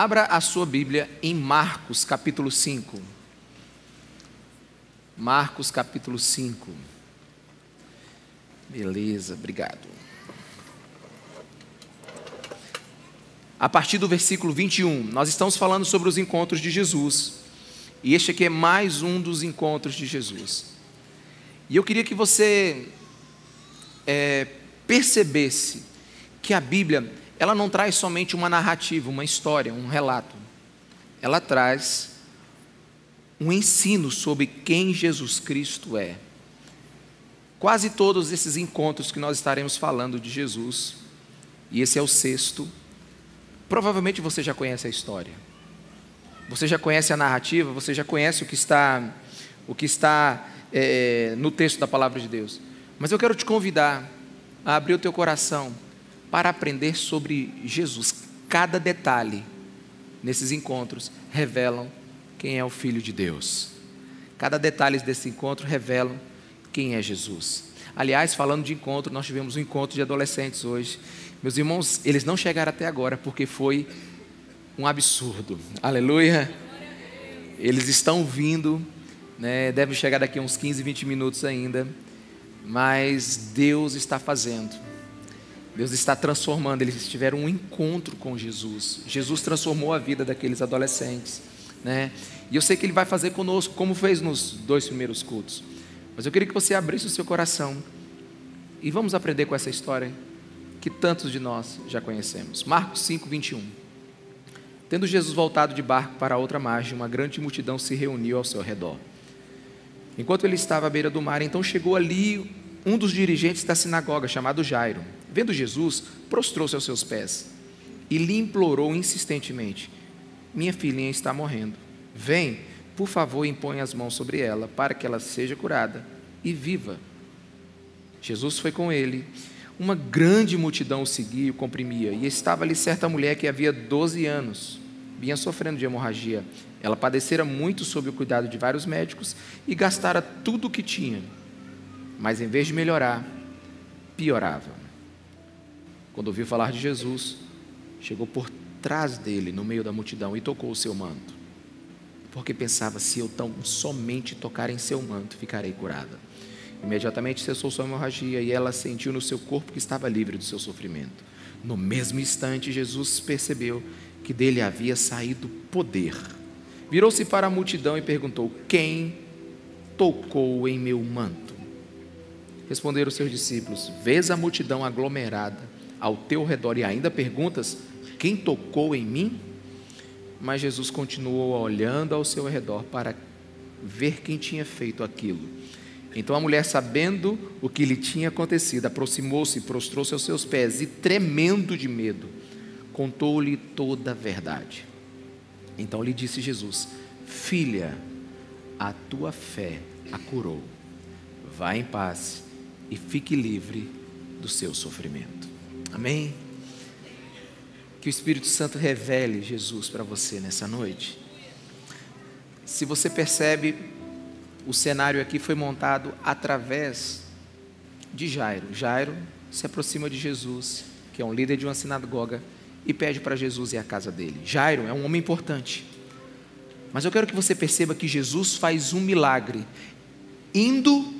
Abra a sua Bíblia em Marcos capítulo 5. Marcos capítulo 5. Beleza, obrigado. A partir do versículo 21, nós estamos falando sobre os encontros de Jesus. E este aqui é mais um dos encontros de Jesus. E eu queria que você é, percebesse que a Bíblia, ela não traz somente uma narrativa, uma história, um relato. Ela traz um ensino sobre quem Jesus Cristo é. Quase todos esses encontros que nós estaremos falando de Jesus, e esse é o sexto, provavelmente você já conhece a história. Você já conhece a narrativa, você já conhece o que está, o que está é, no texto da palavra de Deus. Mas eu quero te convidar a abrir o teu coração para aprender sobre Jesus. Cada detalhe nesses encontros revelam quem é o Filho de Deus. Cada detalhe desse encontro revelam quem é Jesus. Aliás, falando de encontro, nós tivemos um encontro de adolescentes hoje. Meus irmãos, eles não chegaram até agora porque foi um absurdo. Aleluia. Eles estão vindo, né, devem chegar daqui a uns 15, 20 minutos ainda, mas Deus está fazendo. Deus está transformando, eles tiveram um encontro com Jesus. Jesus transformou a vida daqueles adolescentes, né? E eu sei que ele vai fazer conosco como fez nos dois primeiros cultos. Mas eu queria que você abrisse o seu coração e vamos aprender com essa história que tantos de nós já conhecemos. Marcos 5, 21. Tendo Jesus voltado de barco para a outra margem, uma grande multidão se reuniu ao seu redor. Enquanto ele estava à beira do mar, então chegou ali um dos dirigentes da sinagoga, chamado Jairo. Vendo Jesus, prostrou-se aos seus pés e lhe implorou insistentemente: Minha filhinha está morrendo. Vem, por favor, impõe as mãos sobre ela, para que ela seja curada e viva. Jesus foi com ele uma grande multidão o seguia e o comprimia, e estava ali certa mulher que havia 12 anos, vinha sofrendo de hemorragia. Ela padecera muito sob o cuidado de vários médicos e gastara tudo o que tinha, mas em vez de melhorar, piorava. Quando ouviu falar de Jesus, chegou por trás dele, no meio da multidão, e tocou o seu manto, porque pensava: se eu tão somente tocar em seu manto, ficarei curada. Imediatamente cessou sua hemorragia e ela sentiu no seu corpo que estava livre do seu sofrimento. No mesmo instante, Jesus percebeu que dele havia saído poder. Virou-se para a multidão e perguntou: Quem tocou em meu manto? Responderam seus discípulos: Vês a multidão aglomerada ao teu redor e ainda perguntas: Quem tocou em mim? Mas Jesus continuou olhando ao seu redor para ver quem tinha feito aquilo. Então a mulher, sabendo o que lhe tinha acontecido, aproximou-se prostrou-se aos seus pés e, tremendo de medo, contou-lhe toda a verdade. Então lhe disse Jesus: Filha, a tua fé a curou. Vá em paz e fique livre do seu sofrimento. Amém? Que o Espírito Santo revele Jesus para você nessa noite. Se você percebe o cenário aqui foi montado através de Jairo. Jairo se aproxima de Jesus, que é um líder de uma sinagoga, e pede para Jesus ir à casa dele. Jairo é um homem importante. Mas eu quero que você perceba que Jesus faz um milagre indo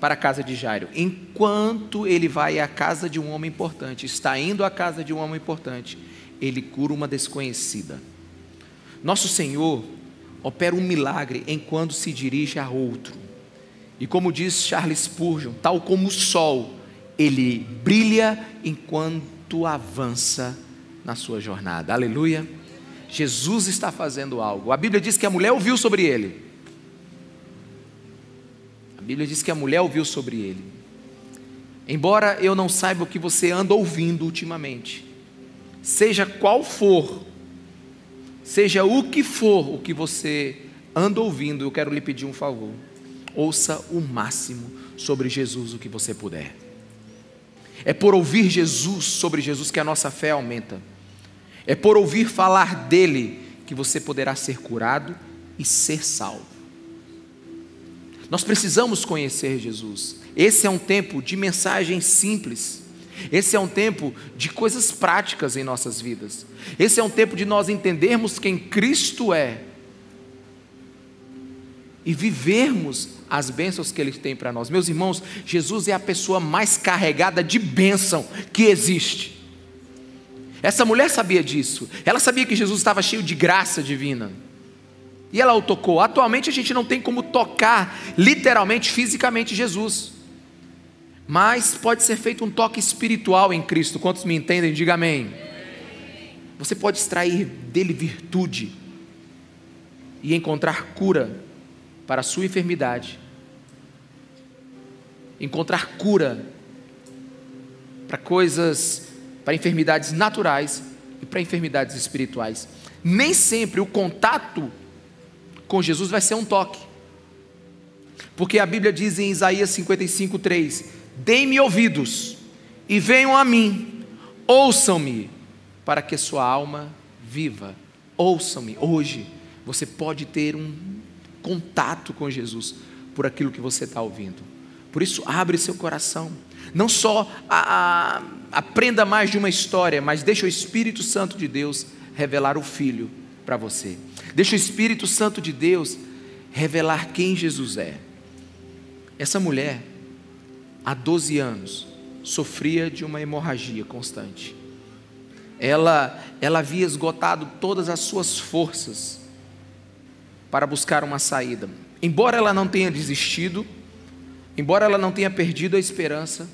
para a casa de Jairo. Enquanto ele vai à casa de um homem importante, está indo à casa de um homem importante, ele cura uma desconhecida. Nosso Senhor, opera um milagre enquanto se dirige a outro. E como diz Charles Spurgeon, tal como o sol, ele brilha enquanto avança na sua jornada. Aleluia. Jesus está fazendo algo. A Bíblia diz que a mulher ouviu sobre ele. Bíblia diz que a mulher ouviu sobre ele. Embora eu não saiba o que você anda ouvindo ultimamente, seja qual for Seja o que for o que você anda ouvindo, eu quero lhe pedir um favor. Ouça o máximo sobre Jesus o que você puder. É por ouvir Jesus sobre Jesus que a nossa fé aumenta. É por ouvir falar dele que você poderá ser curado e ser salvo. Nós precisamos conhecer Jesus. Esse é um tempo de mensagens simples. Esse é um tempo de coisas práticas em nossas vidas. Esse é um tempo de nós entendermos quem Cristo é e vivermos as bênçãos que Ele tem para nós. Meus irmãos, Jesus é a pessoa mais carregada de bênção que existe. Essa mulher sabia disso. Ela sabia que Jesus estava cheio de graça divina. E ela o tocou. Atualmente a gente não tem como tocar literalmente, fisicamente Jesus. Mas pode ser feito um toque espiritual em Cristo. Quantos me entendem? Diga amém. Você pode extrair dele virtude e encontrar cura para a sua enfermidade. Encontrar cura para coisas, para enfermidades naturais e para enfermidades espirituais. Nem sempre o contato com Jesus vai ser um toque. Porque a Bíblia diz em Isaías 55, 3: Deem-me ouvidos e venham a mim, ouçam-me, para que sua alma viva. Ouçam-me. Hoje você pode ter um contato com Jesus por aquilo que você está ouvindo. Por isso, abre seu coração. Não só a, a, aprenda mais de uma história, mas deixa o Espírito Santo de Deus revelar o Filho para você. Deixa o Espírito Santo de Deus revelar quem Jesus é. Essa mulher, há 12 anos, sofria de uma hemorragia constante. Ela, ela havia esgotado todas as suas forças para buscar uma saída. Embora ela não tenha desistido, embora ela não tenha perdido a esperança,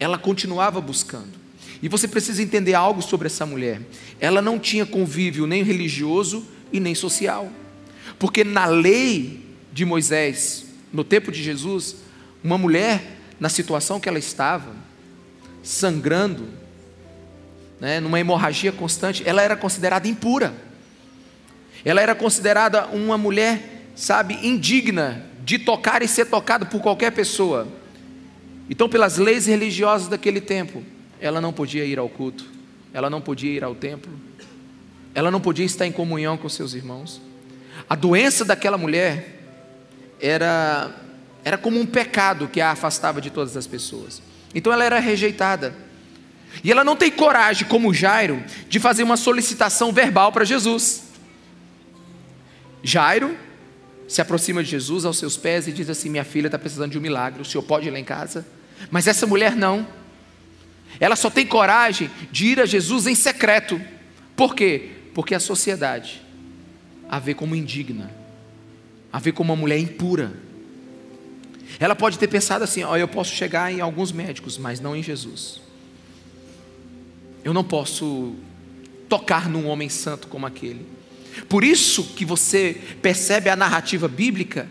ela continuava buscando. E você precisa entender algo sobre essa mulher. Ela não tinha convívio nem religioso e nem social. Porque na lei de Moisés, no tempo de Jesus, uma mulher, na situação que ela estava, sangrando, né, numa hemorragia constante, ela era considerada impura. Ela era considerada uma mulher, sabe, indigna de tocar e ser tocado por qualquer pessoa. Então, pelas leis religiosas daquele tempo, ela não podia ir ao culto, ela não podia ir ao templo, ela não podia estar em comunhão com seus irmãos. A doença daquela mulher era, era como um pecado que a afastava de todas as pessoas. Então ela era rejeitada. E ela não tem coragem, como Jairo, de fazer uma solicitação verbal para Jesus. Jairo se aproxima de Jesus aos seus pés e diz assim: Minha filha está precisando de um milagre, o senhor pode ir lá em casa? Mas essa mulher não. Ela só tem coragem de ir a Jesus em secreto. Por quê? Porque a sociedade a vê como indigna, a vê como uma mulher impura. Ela pode ter pensado assim: ó, eu posso chegar em alguns médicos, mas não em Jesus. Eu não posso tocar num homem santo como aquele. Por isso que você percebe a narrativa bíblica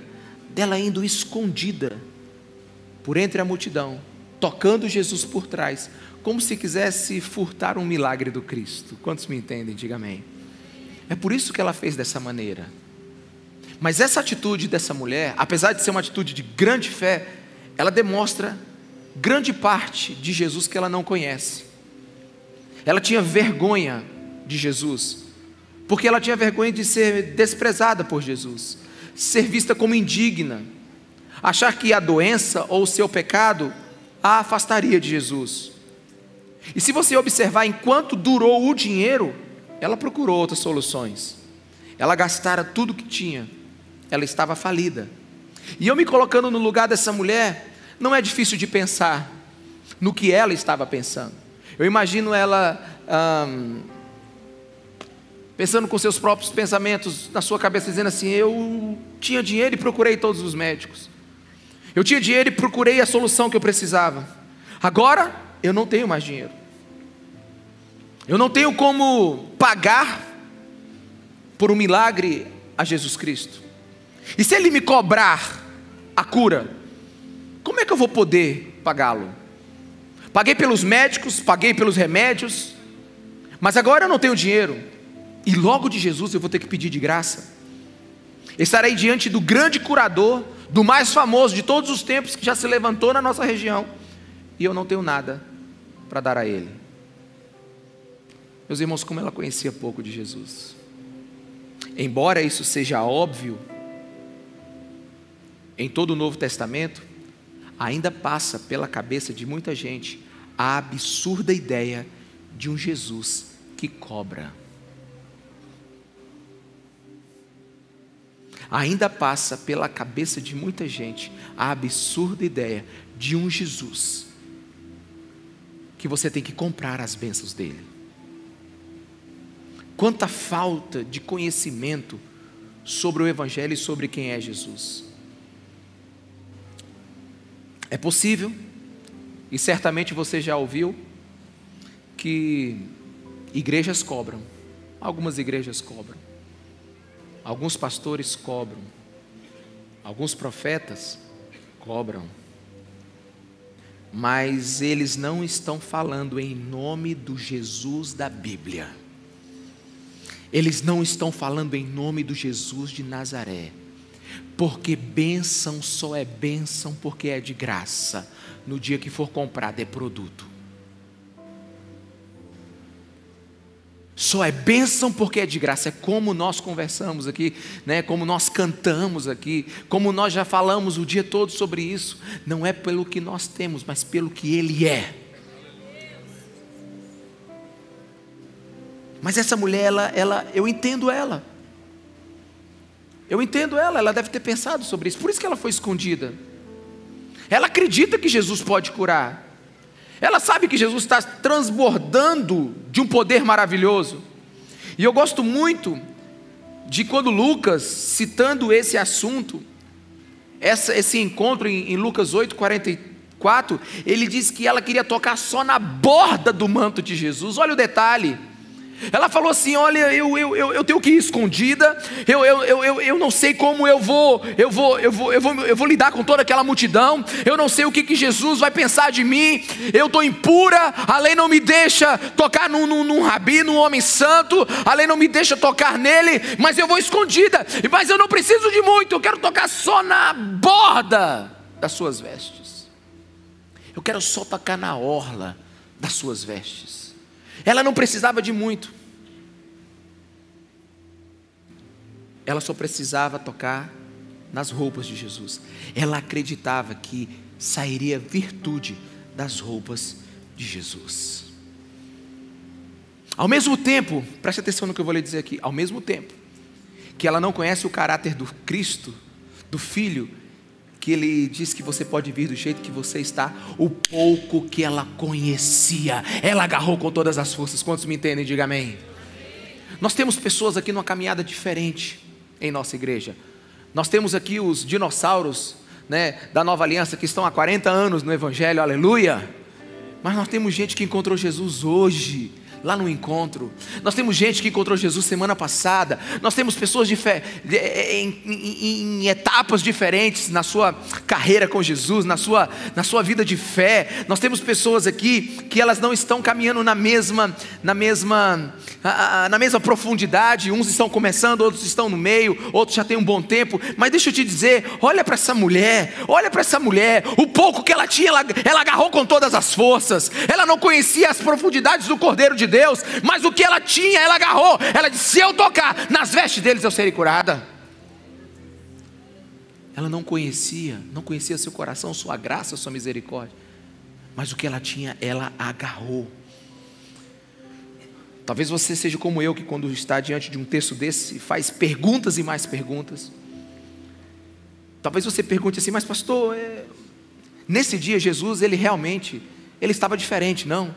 dela indo escondida por entre a multidão, tocando Jesus por trás, como se quisesse furtar um milagre do Cristo. Quantos me entendem? Diga amém. É por isso que ela fez dessa maneira. Mas essa atitude dessa mulher, apesar de ser uma atitude de grande fé, ela demonstra grande parte de Jesus que ela não conhece. Ela tinha vergonha de Jesus, porque ela tinha vergonha de ser desprezada por Jesus, ser vista como indigna, achar que a doença ou o seu pecado a afastaria de Jesus. E se você observar, enquanto durou o dinheiro, ela procurou outras soluções. Ela gastara tudo que tinha. Ela estava falida. E eu me colocando no lugar dessa mulher, não é difícil de pensar no que ela estava pensando. Eu imagino ela hum, pensando com seus próprios pensamentos na sua cabeça, dizendo assim: Eu tinha dinheiro e procurei todos os médicos. Eu tinha dinheiro e procurei a solução que eu precisava. Agora eu não tenho mais dinheiro. Eu não tenho como pagar por um milagre a Jesus Cristo. E se Ele me cobrar a cura, como é que eu vou poder pagá-lo? Paguei pelos médicos, paguei pelos remédios, mas agora eu não tenho dinheiro. E logo de Jesus eu vou ter que pedir de graça. Estarei diante do grande curador, do mais famoso de todos os tempos que já se levantou na nossa região, e eu não tenho nada para dar a ele. Meus irmãos, como ela conhecia pouco de Jesus. Embora isso seja óbvio em todo o Novo Testamento, ainda passa pela cabeça de muita gente a absurda ideia de um Jesus que cobra. Ainda passa pela cabeça de muita gente a absurda ideia de um Jesus que você tem que comprar as bênçãos dele. Quanta falta de conhecimento sobre o Evangelho e sobre quem é Jesus. É possível, e certamente você já ouviu, que igrejas cobram, algumas igrejas cobram, alguns pastores cobram, alguns profetas cobram, mas eles não estão falando em nome do Jesus da Bíblia. Eles não estão falando em nome do Jesus de Nazaré. Porque bênção só é bênção porque é de graça. No dia que for comprado é produto. Só é bênção porque é de graça. É como nós conversamos aqui, né? como nós cantamos aqui, como nós já falamos o dia todo sobre isso. Não é pelo que nós temos, mas pelo que Ele é. Mas essa mulher, ela, ela, eu entendo ela. Eu entendo ela, ela deve ter pensado sobre isso. Por isso que ela foi escondida. Ela acredita que Jesus pode curar. Ela sabe que Jesus está transbordando de um poder maravilhoso. E eu gosto muito de quando Lucas, citando esse assunto, essa, esse encontro em, em Lucas 8, 44, ele diz que ela queria tocar só na borda do manto de Jesus. Olha o detalhe. Ela falou assim: Olha, eu, eu, eu, eu tenho que ir escondida, eu, eu, eu, eu não sei como eu vou, eu vou, eu vou, eu vou, eu vou lidar com toda aquela multidão, eu não sei o que, que Jesus vai pensar de mim, eu estou impura, a lei não me deixa tocar num, num, num rabi, num homem santo, a lei não me deixa tocar nele, mas eu vou escondida, mas eu não preciso de muito, eu quero tocar só na borda das suas vestes, eu quero só tocar na orla das suas vestes. Ela não precisava de muito. Ela só precisava tocar nas roupas de Jesus. Ela acreditava que sairia virtude das roupas de Jesus. Ao mesmo tempo, preste atenção no que eu vou lhe dizer aqui, ao mesmo tempo que ela não conhece o caráter do Cristo, do Filho, que ele diz que você pode vir do jeito que você está, o pouco que ela conhecia, ela agarrou com todas as forças. Quantos me entendem? Diga amém. Nós temos pessoas aqui numa caminhada diferente em nossa igreja. Nós temos aqui os dinossauros né, da nova aliança que estão há 40 anos no Evangelho, aleluia. Mas nós temos gente que encontrou Jesus hoje lá no encontro. Nós temos gente que encontrou Jesus semana passada. Nós temos pessoas de em, em, em, etapas diferentes na sua carreira com Jesus, na sua, na sua vida de fé. Nós temos pessoas aqui que elas não estão caminhando na mesma, na mesma, na mesma profundidade. Uns estão começando, outros estão no meio, outros já têm um bom tempo. Mas deixa eu te dizer, olha para essa mulher, olha para essa mulher. O pouco que ela tinha, ela, ela agarrou com todas as forças. Ela não conhecia as profundidades do Cordeiro de Deus, mas o que ela tinha, ela agarrou. Ela disse: Se eu tocar nas vestes deles, eu serei curada. Ela não conhecia, não conhecia seu coração, sua graça, sua misericórdia, mas o que ela tinha, ela agarrou. Talvez você seja como eu, que quando está diante de um texto desse, faz perguntas e mais perguntas. Talvez você pergunte assim, mas pastor, é... nesse dia Jesus, ele realmente, ele estava diferente, não?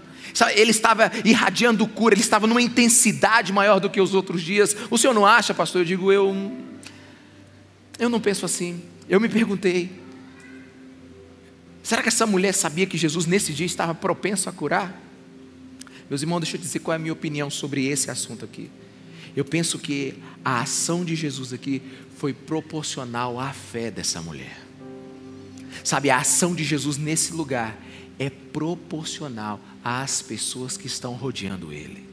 Ele estava irradiando cura, ele estava numa intensidade maior do que os outros dias. O senhor não acha, pastor? Eu digo, eu, eu não penso assim. Eu me perguntei: será que essa mulher sabia que Jesus nesse dia estava propenso a curar? Meus irmãos, deixa eu dizer qual é a minha opinião sobre esse assunto aqui. Eu penso que a ação de Jesus aqui foi proporcional à fé dessa mulher. Sabe, a ação de Jesus nesse lugar é proporcional às pessoas que estão rodeando Ele.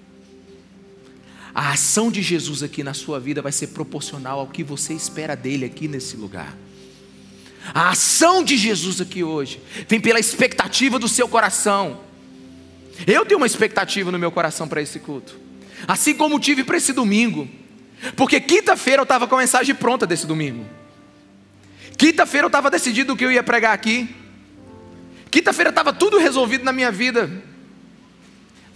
A ação de Jesus aqui na sua vida vai ser proporcional ao que você espera dele aqui nesse lugar. A ação de Jesus aqui hoje vem pela expectativa do seu coração. Eu tenho uma expectativa no meu coração para esse culto, assim como tive para esse domingo, porque quinta-feira eu estava com a mensagem pronta desse domingo. Quinta-feira eu estava decidido o que eu ia pregar aqui. Quinta-feira estava tudo resolvido na minha vida.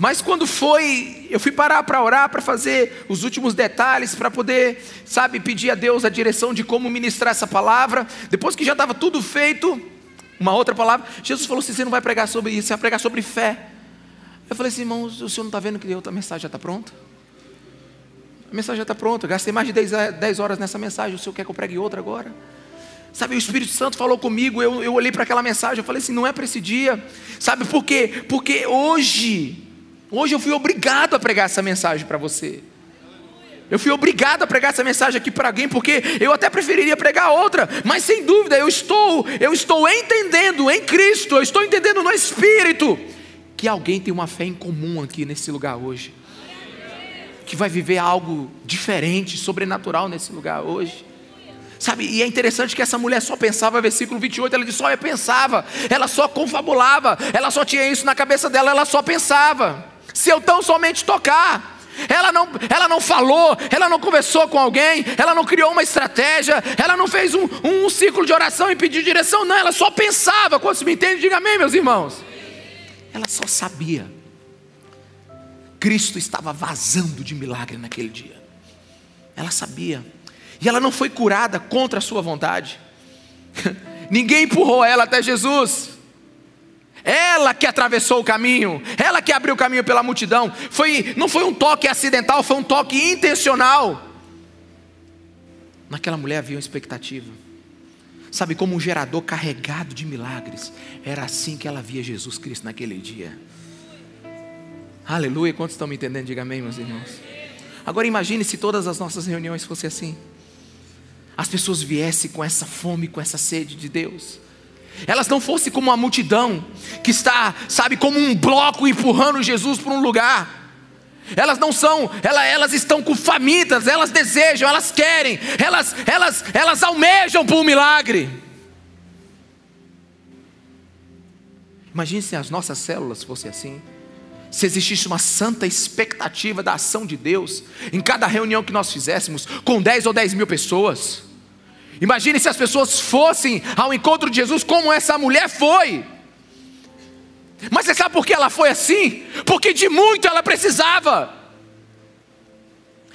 Mas quando foi, eu fui parar para orar, para fazer os últimos detalhes, para poder, sabe, pedir a Deus a direção de como ministrar essa palavra. Depois que já estava tudo feito, uma outra palavra, Jesus falou assim: você não vai pregar sobre isso, você vai pregar sobre fé. Eu falei assim, irmão, o senhor não está vendo que a outra mensagem já está pronta? A mensagem já está pronta, gastei mais de 10, 10 horas nessa mensagem, o senhor quer que eu pregue outra agora? Sabe, o Espírito Santo falou comigo, eu, eu olhei para aquela mensagem, eu falei assim, não é para esse dia. Sabe por quê? Porque hoje, Hoje eu fui obrigado a pregar essa mensagem para você. Eu fui obrigado a pregar essa mensagem aqui para alguém porque eu até preferiria pregar outra, mas sem dúvida eu estou, eu estou entendendo em Cristo, eu estou entendendo no Espírito que alguém tem uma fé em comum aqui nesse lugar hoje. Que vai viver algo diferente, sobrenatural nesse lugar hoje. Sabe, e é interessante que essa mulher só pensava, versículo 28, ela disse: só pensava, ela só confabulava, ela só tinha isso na cabeça dela, ela só pensava se eu tão somente tocar. Ela não, ela não falou, ela não conversou com alguém, ela não criou uma estratégia, ela não fez um, um, um ciclo de oração e pediu direção, não, ela só pensava. Quando se me entende, diga amém, meus irmãos. Ela só sabia. Cristo estava vazando de milagre naquele dia. Ela sabia. E ela não foi curada contra a sua vontade. Ninguém empurrou ela até Jesus. Ela que atravessou o caminho, ela que abriu o caminho pela multidão. Foi, não foi um toque acidental, foi um toque intencional. Naquela mulher havia uma expectativa. Sabe, como um gerador carregado de milagres. Era assim que ela via Jesus Cristo naquele dia. Aleluia. Quantos estão me entendendo? Diga amém, meus irmãos. Agora imagine se todas as nossas reuniões fossem assim. As pessoas viessem com essa fome, com essa sede de Deus elas não fossem como uma multidão que está, sabe, como um bloco empurrando Jesus para um lugar. Elas não são, elas, elas estão com famintas, elas desejam, elas querem, elas, elas, elas almejam por um milagre. Imagine se as nossas células fossem assim. Se existisse uma santa expectativa da ação de Deus em cada reunião que nós fizéssemos, com 10 ou 10 mil pessoas. Imagine se as pessoas fossem ao encontro de Jesus como essa mulher foi. Mas você sabe por que ela foi assim? Porque de muito ela precisava.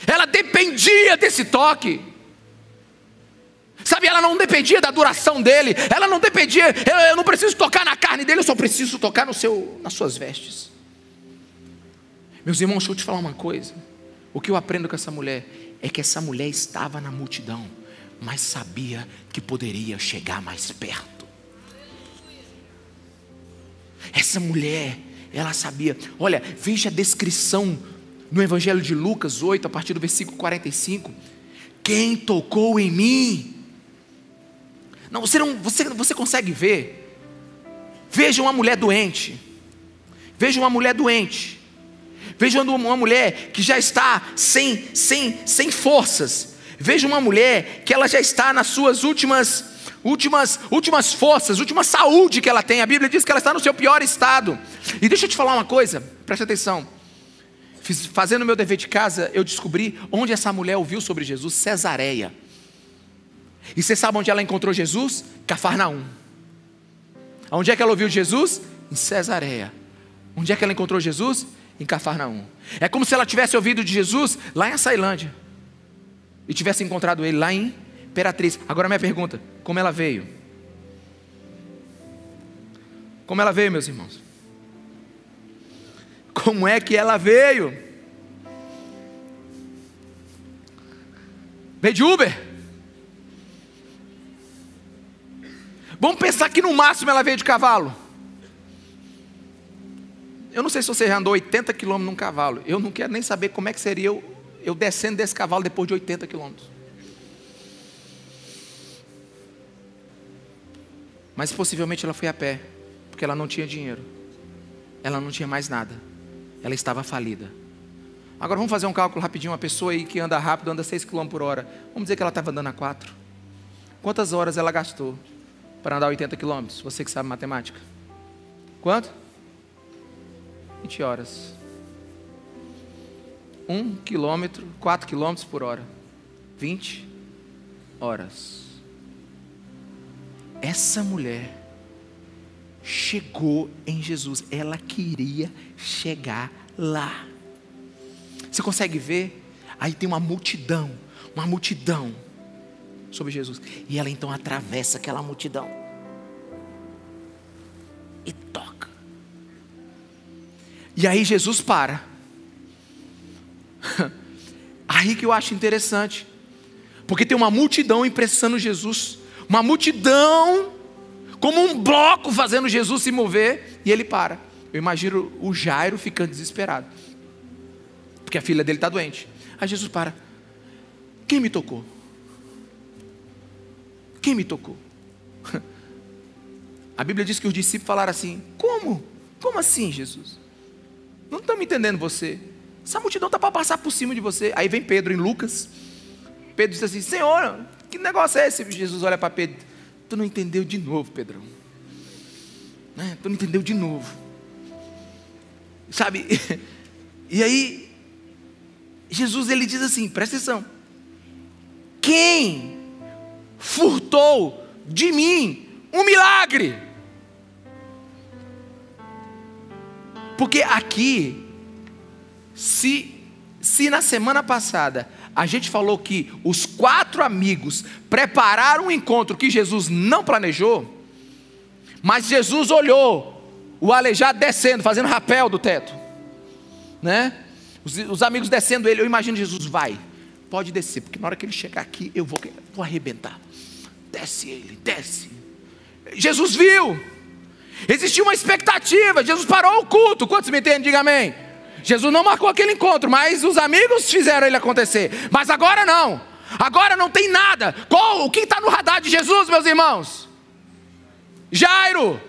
Ela dependia desse toque. Sabe, ela não dependia da duração dele. Ela não dependia, eu, eu não preciso tocar na carne dele, eu só preciso tocar no seu, nas suas vestes. Meus irmãos, deixa eu te falar uma coisa. O que eu aprendo com essa mulher é que essa mulher estava na multidão mas sabia que poderia chegar mais perto. Essa mulher, ela sabia. Olha, veja a descrição no Evangelho de Lucas 8, a partir do versículo 45. Quem tocou em mim? Não, você não, você, você consegue ver? Veja uma mulher doente. Veja uma mulher doente. Veja uma mulher que já está sem, sem, sem forças Veja uma mulher que ela já está nas suas últimas últimas últimas forças, última saúde que ela tem. A Bíblia diz que ela está no seu pior estado. E deixa eu te falar uma coisa, preste atenção. Fiz, fazendo meu dever de casa, eu descobri onde essa mulher ouviu sobre Jesus, Cesareia. E você sabe onde ela encontrou Jesus? Cafarnaum. Onde é que ela ouviu Jesus? Em Cesareia. Onde é que ela encontrou Jesus? Em Cafarnaum. É como se ela tivesse ouvido de Jesus lá em Açailândia e tivesse encontrado ele lá em Imperatriz. Agora minha pergunta: como ela veio? Como ela veio, meus irmãos? Como é que ela veio? Veio de Uber? Vamos pensar que no máximo ela veio de cavalo. Eu não sei se você já andou 80 quilômetros num cavalo. Eu não quero nem saber como é que seria eu descendo desse cavalo depois de 80 quilômetros. Mas possivelmente ela foi a pé, porque ela não tinha dinheiro. Ela não tinha mais nada. Ela estava falida. Agora vamos fazer um cálculo rapidinho. Uma pessoa aí que anda rápido, anda 6 km por hora. Vamos dizer que ela estava andando a 4. Quantas horas ela gastou para andar 80 km? Você que sabe matemática. Quanto? 20 horas. 1 quilômetro, 4 quilômetros por hora. 20 horas. Essa mulher chegou em Jesus. Ela queria chegar lá. Você consegue ver? Aí tem uma multidão, uma multidão sobre Jesus. E ela então atravessa aquela multidão e toca. E aí Jesus para. Aí que eu acho interessante, porque tem uma multidão impressionando Jesus, uma multidão como um bloco fazendo Jesus se mover e ele para. Eu imagino o Jairo ficando desesperado, porque a filha dele está doente. Aí Jesus para. Quem me tocou? Quem me tocou? A Bíblia diz que os discípulos falaram assim: Como? Como assim, Jesus? Não estamos entendendo você. Essa multidão está para passar por cima de você. Aí vem Pedro em Lucas. Pedro diz assim: Senhor, que negócio é esse? Jesus olha para Pedro: Tu não entendeu de novo, Pedrão. Né? Tu não entendeu de novo. Sabe? E aí, Jesus ele diz assim: presta atenção. Quem furtou de mim um milagre? Porque aqui, se, se na semana passada a gente falou que os quatro amigos prepararam um encontro que Jesus não planejou, mas Jesus olhou o aleijado descendo, fazendo rapel do teto, né? Os, os, amigos descendo ele, eu imagino Jesus, vai, pode descer, porque na hora que ele chegar aqui, eu vou, vou arrebentar. Desce ele, desce. Jesus viu, existia uma expectativa, Jesus parou o culto. Quantos me entendem? Diga amém. Jesus não marcou aquele encontro, mas os amigos fizeram ele acontecer. Mas agora não. Agora não tem nada. Qual, o que está no radar de Jesus, meus irmãos? Jairo.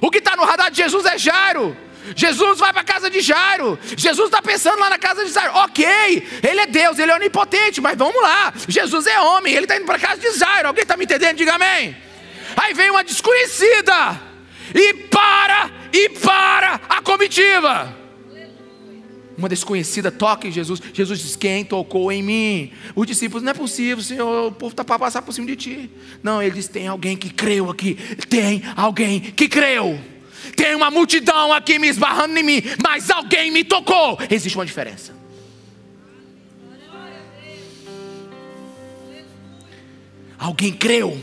O que está no radar de Jesus é Jairo. Jesus vai para a casa de Jairo. Jesus está pensando lá na casa de Jairo. Ok, ele é Deus, ele é onipotente, mas vamos lá. Jesus é homem, ele está indo para a casa de Jairo. Alguém está me entendendo? Diga amém. Aí vem uma desconhecida e para, e para a comitiva uma desconhecida toca em Jesus. Jesus diz: Quem tocou em mim? Os discípulos, não é possível, Senhor, o povo está para passar por cima de ti. Não, ele diz: Tem alguém que creu aqui. Tem alguém que creu. Tem uma multidão aqui me esbarrando em mim, mas alguém me tocou. Existe uma diferença. Alguém creu.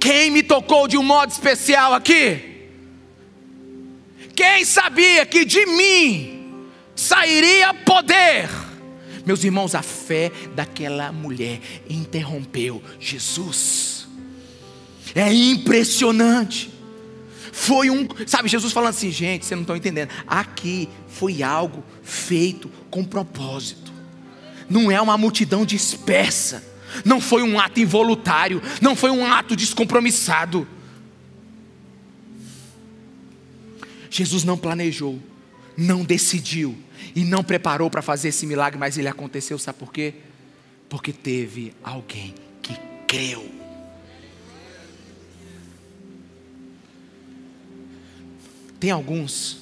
Quem me tocou de um modo especial aqui? Quem sabia que de mim sairia poder? Meus irmãos, a fé daquela mulher interrompeu Jesus. É impressionante. Foi um, sabe, Jesus falando assim, gente, vocês não estão entendendo. Aqui foi algo feito com propósito. Não é uma multidão dispersa. Não foi um ato involuntário, não foi um ato descompromissado. Jesus não planejou, não decidiu e não preparou para fazer esse milagre, mas ele aconteceu, sabe por quê? Porque teve alguém que creu. Tem alguns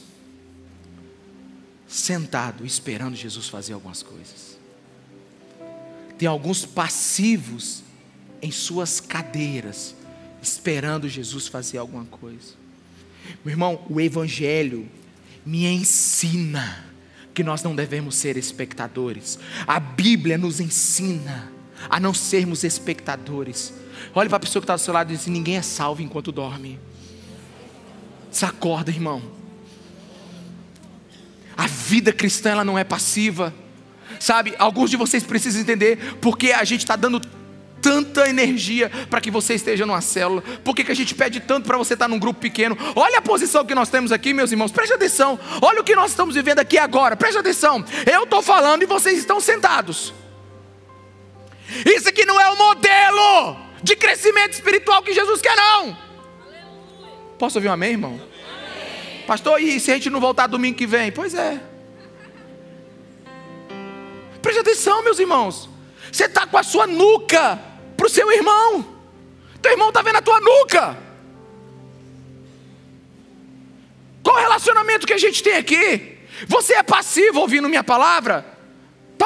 sentado esperando Jesus fazer algumas coisas. Tem alguns passivos em suas cadeiras esperando Jesus fazer alguma coisa. Meu irmão, o Evangelho me ensina que nós não devemos ser espectadores. A Bíblia nos ensina a não sermos espectadores. Olhe para a pessoa que está do seu lado e diz: ninguém é salvo enquanto dorme. Se acorda, irmão. A vida cristã ela não é passiva. Sabe, alguns de vocês precisam entender porque a gente está dando tanta energia para que você esteja numa célula? Por que, que a gente pede tanto para você estar num grupo pequeno? Olha a posição que nós temos aqui, meus irmãos, preste atenção. Olha o que nós estamos vivendo aqui agora, preste atenção. Eu estou falando e vocês estão sentados. Isso aqui não é o modelo de crescimento espiritual que Jesus quer, não. Posso ouvir um amém, irmão? Amém. Pastor, e se a gente não voltar domingo que vem? Pois é. Preste atenção, meus irmãos. Você está com a sua nuca para o seu irmão. Teu irmão está vendo a tua nuca. Qual o relacionamento que a gente tem aqui? Você é passivo ouvindo minha palavra?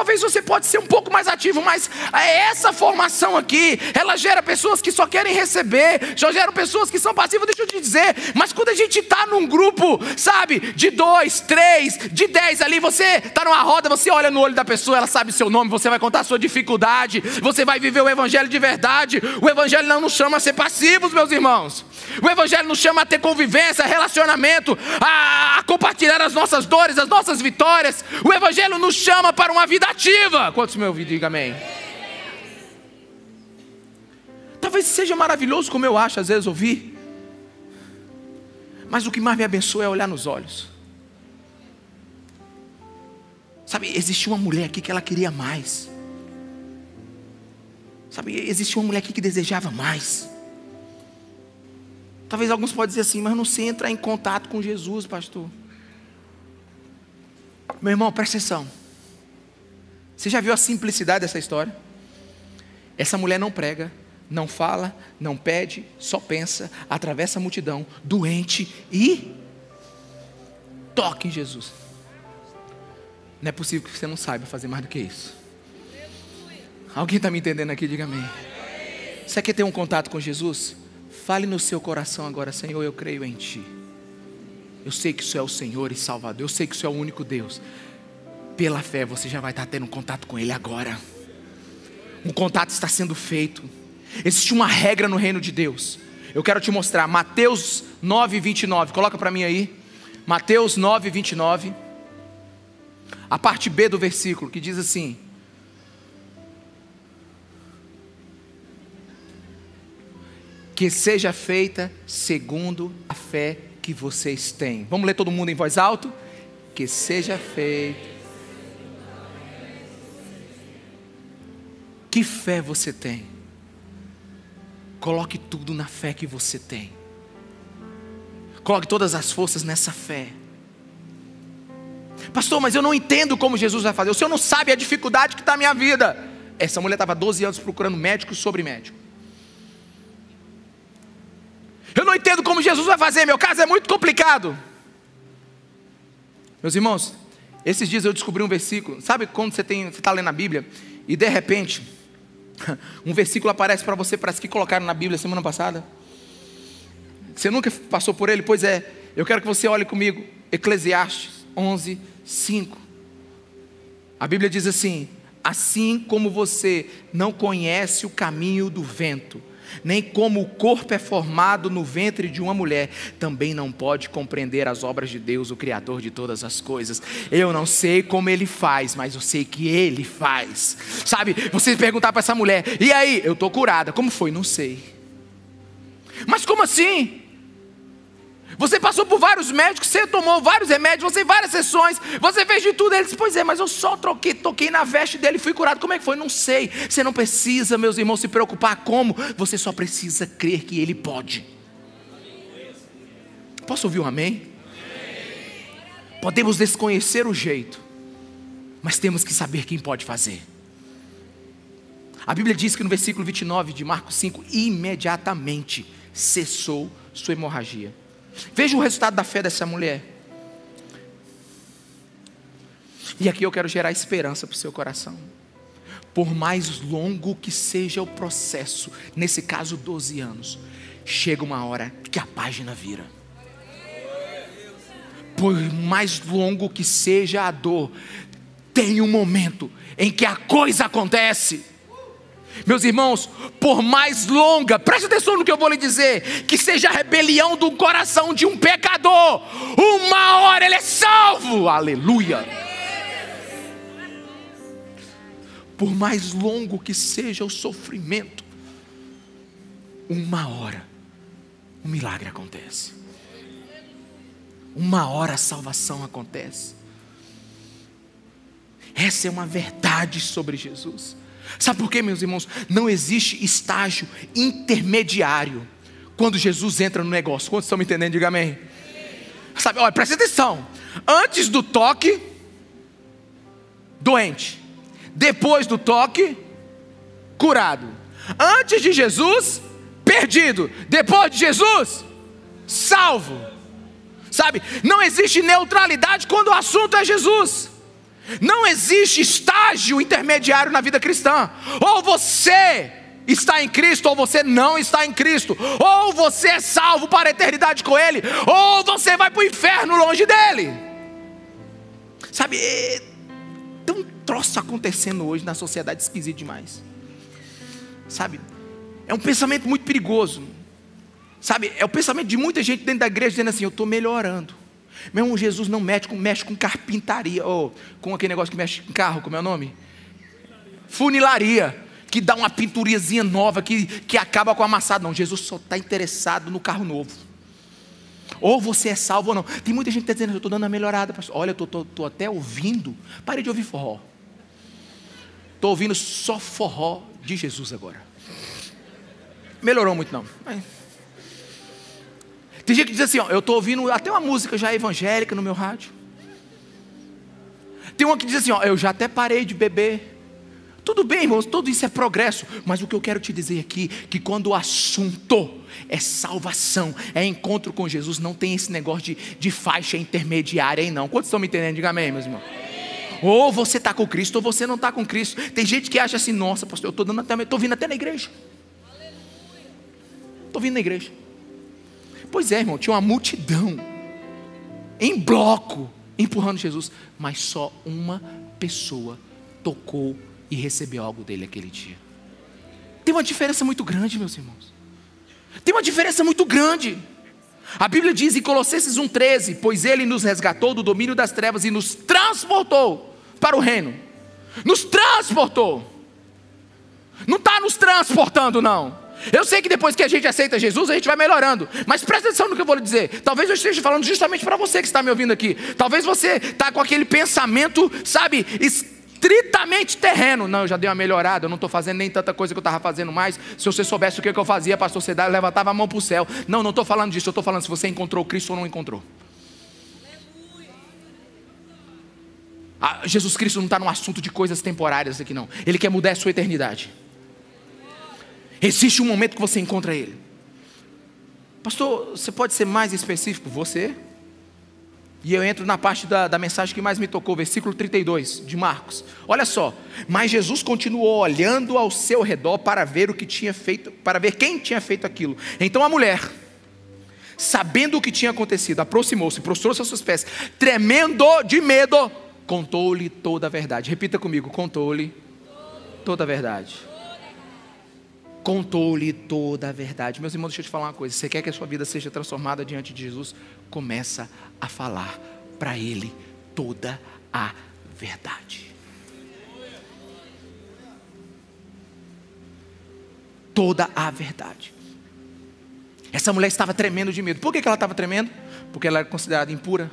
Talvez você pode ser um pouco mais ativo, mas essa formação aqui, ela gera pessoas que só querem receber, já geram pessoas que são passivas, deixa eu te dizer, mas quando a gente está num grupo, sabe, de dois, três, de dez ali, você está numa roda, você olha no olho da pessoa, ela sabe seu nome, você vai contar a sua dificuldade, você vai viver o evangelho de verdade. O evangelho não nos chama a ser passivos, meus irmãos. O Evangelho nos chama a ter convivência, relacionamento, a, a compartilhar as nossas dores, as nossas vitórias. O Evangelho nos chama para uma vida ativa. Quantos me ouviram? Diga amém. Talvez seja maravilhoso, como eu acho, às vezes, ouvir. Mas o que mais me abençoa é olhar nos olhos. Sabe, existia uma mulher aqui que ela queria mais. Sabe, existia uma mulher aqui que desejava mais. Talvez alguns possam dizer assim, mas não sei entrar em contato com Jesus, pastor. Meu irmão, presta atenção. Você já viu a simplicidade dessa história? Essa mulher não prega, não fala, não pede, só pensa, atravessa a multidão, doente e toca em Jesus. Não é possível que você não saiba fazer mais do que isso. Alguém está me entendendo aqui? Diga amém. Você quer ter um contato com Jesus? Fale no seu coração agora, Senhor, eu creio em Ti. Eu sei que isso é o Senhor e Salvador. Eu sei que isso é o único Deus. Pela fé, você já vai estar tendo contato com Ele agora. Um contato está sendo feito. Existe uma regra no reino de Deus. Eu quero te mostrar. Mateus 9, 29. Coloca para mim aí. Mateus 9, 29. A parte B do versículo, que diz assim: que seja feita segundo a fé que vocês têm. Vamos ler todo mundo em voz alta? Que seja feita. Que fé você tem? Coloque tudo na fé que você tem. Coloque todas as forças nessa fé. Pastor, mas eu não entendo como Jesus vai fazer. O senhor não sabe a dificuldade que está a minha vida. Essa mulher estava 12 anos procurando médico sobre médico. Eu não entendo como Jesus vai fazer, meu caso é muito complicado. Meus irmãos, esses dias eu descobri um versículo. Sabe quando você está lendo a Bíblia e de repente um versículo aparece para você, parece que colocaram na Bíblia semana passada? Você nunca passou por ele? Pois é, eu quero que você olhe comigo. Eclesiastes 11, 5. A Bíblia diz assim: Assim como você não conhece o caminho do vento, nem como o corpo é formado no ventre de uma mulher, também não pode compreender as obras de Deus, o Criador de todas as coisas. Eu não sei como ele faz, mas eu sei que ele faz. Sabe, você perguntar para essa mulher, e aí, eu estou curada, como foi? Não sei. Mas como assim? Você passou por vários médicos, você tomou vários remédios, você várias sessões, você fez de tudo. Ele disse: Pois é, mas eu só troquei, toquei na veste dele e fui curado. Como é que foi? Não sei. Você não precisa, meus irmãos, se preocupar como. Você só precisa crer que Ele pode. Posso ouvir um amém? Podemos desconhecer o jeito, mas temos que saber quem pode fazer. A Bíblia diz que no versículo 29 de Marcos 5, imediatamente cessou sua hemorragia. Veja o resultado da fé dessa mulher. E aqui eu quero gerar esperança para o seu coração. Por mais longo que seja o processo, nesse caso 12 anos, chega uma hora que a página vira. Por mais longo que seja a dor, tem um momento em que a coisa acontece. Meus irmãos, por mais longa, preste atenção no que eu vou lhe dizer, que seja a rebelião do coração de um pecador, uma hora ele é salvo, aleluia. Por mais longo que seja o sofrimento, uma hora um milagre acontece, uma hora a salvação acontece. Essa é uma verdade sobre Jesus. Sabe por quê, meus irmãos? Não existe estágio intermediário quando Jesus entra no negócio. Quantos estão me entendendo? Diga amém. Sabe, olha, presta atenção. Antes do toque, doente. Depois do toque, curado. Antes de Jesus, perdido. Depois de Jesus, salvo. Sabe, não existe neutralidade quando o assunto é Jesus. Não existe estágio intermediário na vida cristã. Ou você está em Cristo, ou você não está em Cristo. Ou você é salvo para a eternidade com Ele, ou você vai para o inferno longe dele. Sabe, é, tem um troço acontecendo hoje na sociedade esquisito demais. Sabe, é um pensamento muito perigoso. Sabe, é o pensamento de muita gente dentro da igreja dizendo assim: eu estou melhorando. Meu irmão, Jesus não mexe com, mexe com carpintaria, ou com aquele negócio que mexe com carro, como é o nome? Funilaria, que dá uma pinturiazinha nova, que, que acaba com o amassado. Não, Jesus só está interessado no carro novo. Ou você é salvo ou não. Tem muita gente que está dizendo, eu estou dando uma melhorada. Pastor. Olha, eu estou até ouvindo. Pare de ouvir forró. Estou ouvindo só forró de Jesus agora. Melhorou muito não. Tem gente que diz assim, ó, eu estou ouvindo até uma música já evangélica no meu rádio. Tem uma que diz assim, ó, eu já até parei de beber. Tudo bem, irmãos, tudo isso é progresso. Mas o que eu quero te dizer aqui, que quando o assunto é salvação, é encontro com Jesus, não tem esse negócio de, de faixa intermediária aí não. Quantos estão me entendendo? Diga amém, meus irmãos. Ou você está com Cristo, ou você não está com Cristo. Tem gente que acha assim, nossa, pastor, eu estou vindo até na igreja. Estou vindo na igreja. Pois é, irmão, tinha uma multidão em bloco empurrando Jesus, mas só uma pessoa tocou e recebeu algo dele aquele dia. Tem uma diferença muito grande, meus irmãos. Tem uma diferença muito grande. A Bíblia diz em Colossenses 1,13: Pois ele nos resgatou do domínio das trevas e nos transportou para o reino. Nos transportou. Não está nos transportando, não. Eu sei que depois que a gente aceita Jesus, a gente vai melhorando. Mas presta atenção no que eu vou lhe dizer. Talvez eu esteja falando justamente para você que está me ouvindo aqui. Talvez você está com aquele pensamento, sabe, estritamente terreno. Não, eu já dei uma melhorada, eu não estou fazendo nem tanta coisa que eu estava fazendo mais. Se você soubesse o que eu fazia para a sociedade, levantava a mão para o céu. Não, não estou falando disso, eu estou falando se você encontrou Cristo ou não encontrou. Ah, Jesus Cristo não está num assunto de coisas temporárias aqui, não. Ele quer mudar a sua eternidade. Existe um momento que você encontra Ele. Pastor, você pode ser mais específico? Você? E eu entro na parte da, da, mensagem que mais me tocou, versículo 32 de Marcos. Olha só, mas Jesus continuou olhando ao seu redor para ver o que tinha feito, para ver quem tinha feito aquilo. Então a mulher, sabendo o que tinha acontecido, aproximou-se, prostrou-se aos seus pés, tremendo de medo, contou-lhe toda a verdade. Repita comigo, contou-lhe toda a verdade contou-lhe toda a verdade. Meus irmãos, deixa eu te falar uma coisa. Você quer que a sua vida seja transformada diante de Jesus? Começa a falar para Ele toda a verdade. Toda a verdade. Essa mulher estava tremendo de medo. Por que ela estava tremendo? Porque ela era considerada impura.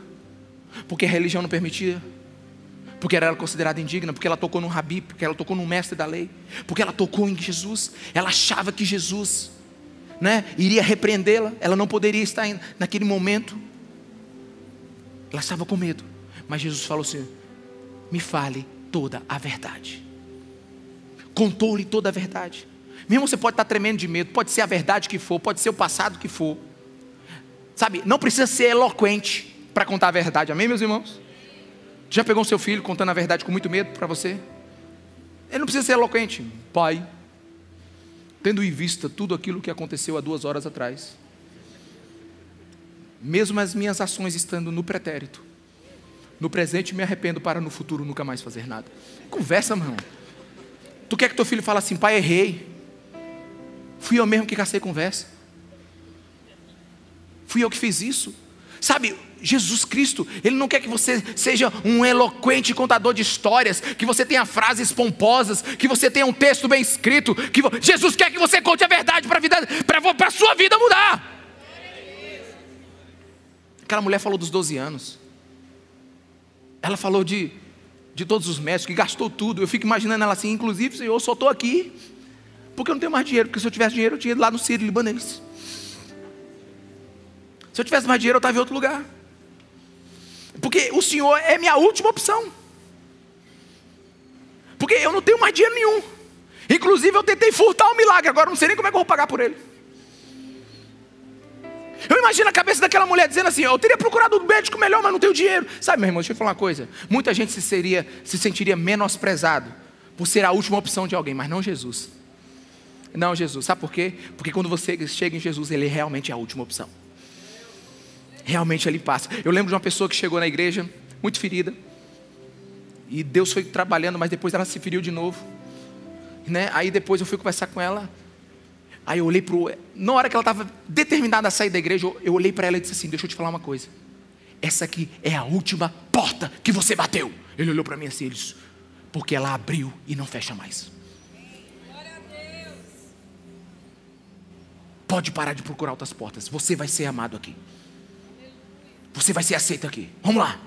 Porque a religião não permitia porque era considerada indigna, porque ela tocou num rabi, porque ela tocou num mestre da lei, porque ela tocou em Jesus, ela achava que Jesus né, iria repreendê-la, ela não poderia estar naquele momento, ela estava com medo, mas Jesus falou assim: me fale toda a verdade, contou-lhe toda a verdade. Mesmo você pode estar tremendo de medo, pode ser a verdade que for, pode ser o passado que for, sabe, não precisa ser eloquente para contar a verdade, amém, meus irmãos? Já pegou seu filho contando a verdade com muito medo para você? Ele não precisa ser eloquente. Pai, tendo em vista tudo aquilo que aconteceu há duas horas atrás, mesmo as minhas ações estando no pretérito, no presente me arrependo para no futuro nunca mais fazer nada. Conversa, meu irmão. Tu quer que teu filho fale assim, pai, errei. Fui eu mesmo que cacei conversa. Fui eu que fiz isso. Sabe, Jesus Cristo, Ele não quer que você seja um eloquente contador de histórias, que você tenha frases pomposas, que você tenha um texto bem escrito. Que vo... Jesus quer que você conte a verdade para a sua vida mudar. Aquela mulher falou dos 12 anos. Ela falou de, de todos os médicos, que gastou tudo. Eu fico imaginando ela assim, inclusive, Senhor, eu só estou aqui, porque eu não tenho mais dinheiro, porque se eu tivesse dinheiro, eu tinha ido lá no Sírio Libanês. Se eu tivesse mais dinheiro, eu estava em outro lugar. Porque o Senhor é minha última opção. Porque eu não tenho mais dinheiro nenhum. Inclusive, eu tentei furtar o milagre, agora não sei nem como é que eu vou pagar por ele. Eu Eu imagino a cabeça daquela mulher dizendo assim: Eu teria procurado um médico melhor, mas não tenho dinheiro. Sabe, meu irmão, deixa eu falar uma coisa. Muita gente se, seria, se sentiria menosprezado por ser a última opção de alguém, mas não Jesus. Não Jesus. Sabe por quê? Porque quando você chega em Jesus, Ele realmente é a última opção. Realmente Ele passa. Eu lembro de uma pessoa que chegou na igreja, muito ferida. E Deus foi trabalhando, mas depois ela se feriu de novo. Né? Aí depois eu fui conversar com ela. Aí eu olhei para o. Na hora que ela estava determinada a sair da igreja, eu olhei para ela e disse assim: Deixa eu te falar uma coisa. Essa aqui é a última porta que você bateu. Ele olhou para mim assim: ele disse, Porque ela abriu e não fecha mais. Pode parar de procurar outras portas. Você vai ser amado aqui. Você vai ser aceito aqui. Vamos lá.